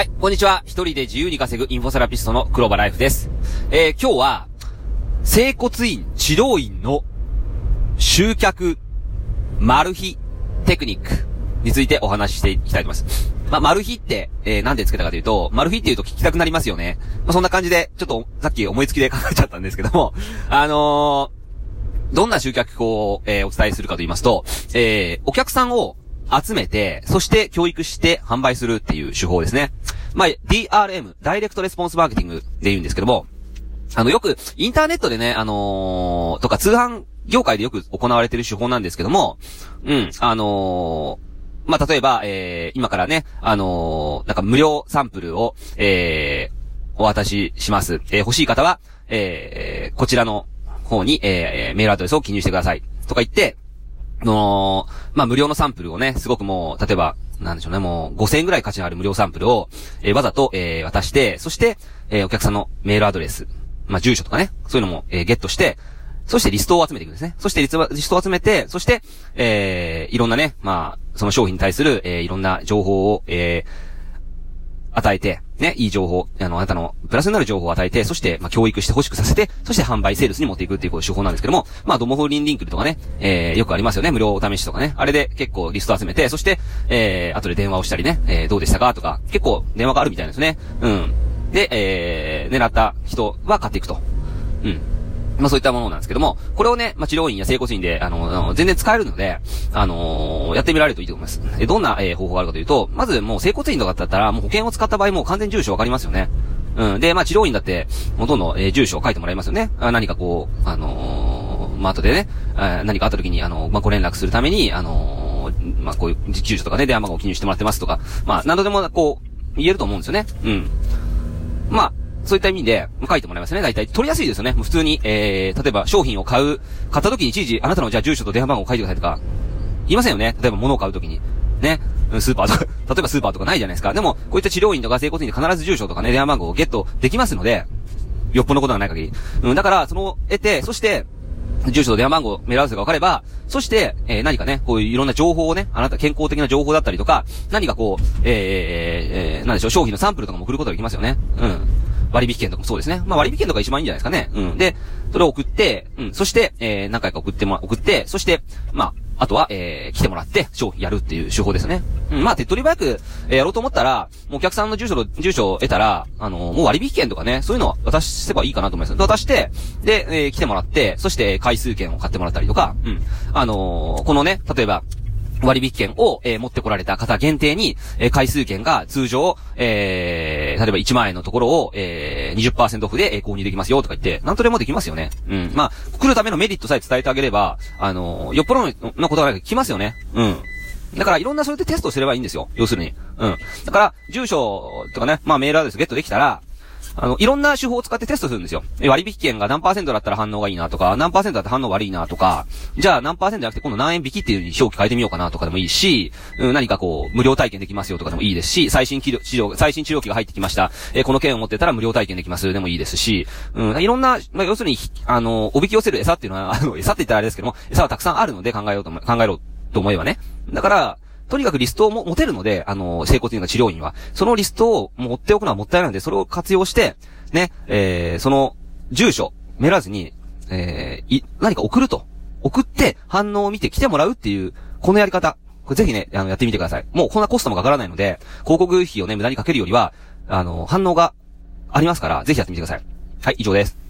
はい、こんにちは。一人で自由に稼ぐインフォセラピストの黒場ライフです。えー、今日は、整骨院、治療院の集客、マル秘、テクニックについてお話ししていきたいと思います。まあ、マル秘って、えー、なんでつけたかというと、マル秘って言うと聞きたくなりますよね。まあ、そんな感じで、ちょっと、さっき思いつきで考えちゃったんですけども、あのー、どんな集客法を、えー、お伝えするかと言いますと、えー、お客さんを集めて、そして教育して販売するっていう手法ですね。まあ、DRM、ダイレクトレスポンスマーケティングで言うんですけども、あの、よく、インターネットでね、あのー、とか通販業界でよく行われてる手法なんですけども、うん、あのー、まあ、例えば、えー、今からね、あのー、なんか無料サンプルを、えー、お渡しします。えー、欲しい方は、えー、こちらの方に、えー、メールアドレスを記入してください。とか言って、の、まあ、無料のサンプルをね、すごくもう、例えば、なんでしょうね、もう、5000円ぐらい価値のある無料サンプルを、えー、わざと、えー、渡して、そして、えー、お客さんのメールアドレス、まあ、住所とかね、そういうのも、えー、ゲットして、そしてリストを集めていくんですね。そしてリストを集めて、そして、えー、いろんなね、まあ、その商品に対する、えー、いろんな情報を、えー、与えて、ね、いい情報、あの、あなたのプラスになる情報を与えて、そして、まあ、教育して欲しくさせて、そして販売、セールスに持っていくっていう手法なんですけども、まあ、ドモフリンリンクルとかね、えー、よくありますよね、無料お試しとかね。あれで結構リスト集めて、そして、えー、後で電話をしたりね、えー、どうでしたかとか、結構電話があるみたいですね。うん。で、えー、狙った人は買っていくと。うん。まあそういったものなんですけども、これをね、まあ治療院や整骨院で、あの、全然使えるので、あのー、やってみられるといいと思います。え、どんな、えー、方法があるかというと、まずもう整骨院とかだったら、もう保険を使った場合も完全住所わかりますよね。うん。で、まあ治療院だって、ほとんど、えー、住所を書いてもらいますよね。あ何かこう、あの、まあ後でね、あ何かあった時に、あのまあご連絡するために、あのまあこういう住所とかね、電話番号を記入してもらってますとか、まあ何度でもこう、言えると思うんですよね。うん。まあ、そういった意味で、書いてもらいますね。大体、取りやすいですよね。普通に、えー、例えば商品を買う、買った時にいちいち、あなたのじゃあ住所と電話番号を書いてくださいとか、言いませんよね。例えば物を買う時に。ね。スーパーとか、例えばスーパーとかないじゃないですか。でも、こういった治療院とか整骨院で必ず住所とかね、電話番号をゲットできますので、よっぽどのことがない限り。うん、だから、その、得て、そして、住所と電話番号、メールアドレスが分かれば、そして、えー、何かね、こういういろんな情報をね、あなた健康的な情報だったりとか、何かこう、えー、えー、なんでしょう、商品のサンプルとかも送ることができますよね。うん。割引券とかもそうですね。まあ割引券とか一番いいんじゃないですかね。うん。で、それを送って、うん。そして、えー、何回か送っても、送って、そして、まあ、あとは、えー、来てもらって、商品やるっていう手法ですね。うん、まあ、手っ取り早く、えー、やろうと思ったら、もうお客さんの住所の、住所を得たら、あのー、もう割引券とかね、そういうのを渡せばいいかなと思います。渡して、で、えー、来てもらって、そして回数券を買ってもらったりとか、うん。あのー、このね、例えば、割引券を、えー、持ってこられた方限定に、えー、回数券が通常、えー、例えば1万円のところを、えー、20%オフで、えー、購入できますよとか言って、なんとでもできますよね。うん。まあ、来るためのメリットさえ伝えてあげれば、あのー、よっぽどのことが来ますよね。うん。だから、いろんなそれでテストすればいいんですよ。要するに。うん。だから、住所とかね、まあメールアドレスゲットできたら、あの、いろんな手法を使ってテストするんですよ。割引券が何パーセントだったら反応がいいなとか、何パーセントだったら反応悪いなとか、じゃあ何パーセントじゃなくて今度何円引きっていう表記変えてみようかなとかでもいいし、うん、何かこう、無料体験できますよとかでもいいですし、最新治療、最新治療器が入ってきました。えー、この券を持ってたら無料体験できますでもいいですし、うん、いろんな、まあ、要するに、あの、おびき寄せる餌っていうのは、あの、餌って言ったらあれですけども、餌はたくさんあるので考えようと、考えろと思えばね。だから、とにかくリストを持てるので、あの、整骨院が治療院は。そのリストを持っておくのはもったいないので、それを活用して、ね、えー、その、住所、めらずに、えー、何か送ると。送って、反応を見て来てもらうっていう、このやり方。これぜひね、あの、やってみてください。もうこんなコストもかからないので、広告費をね、無駄にかけるよりは、あの、反応がありますから、ぜひやってみてください。はい、以上です。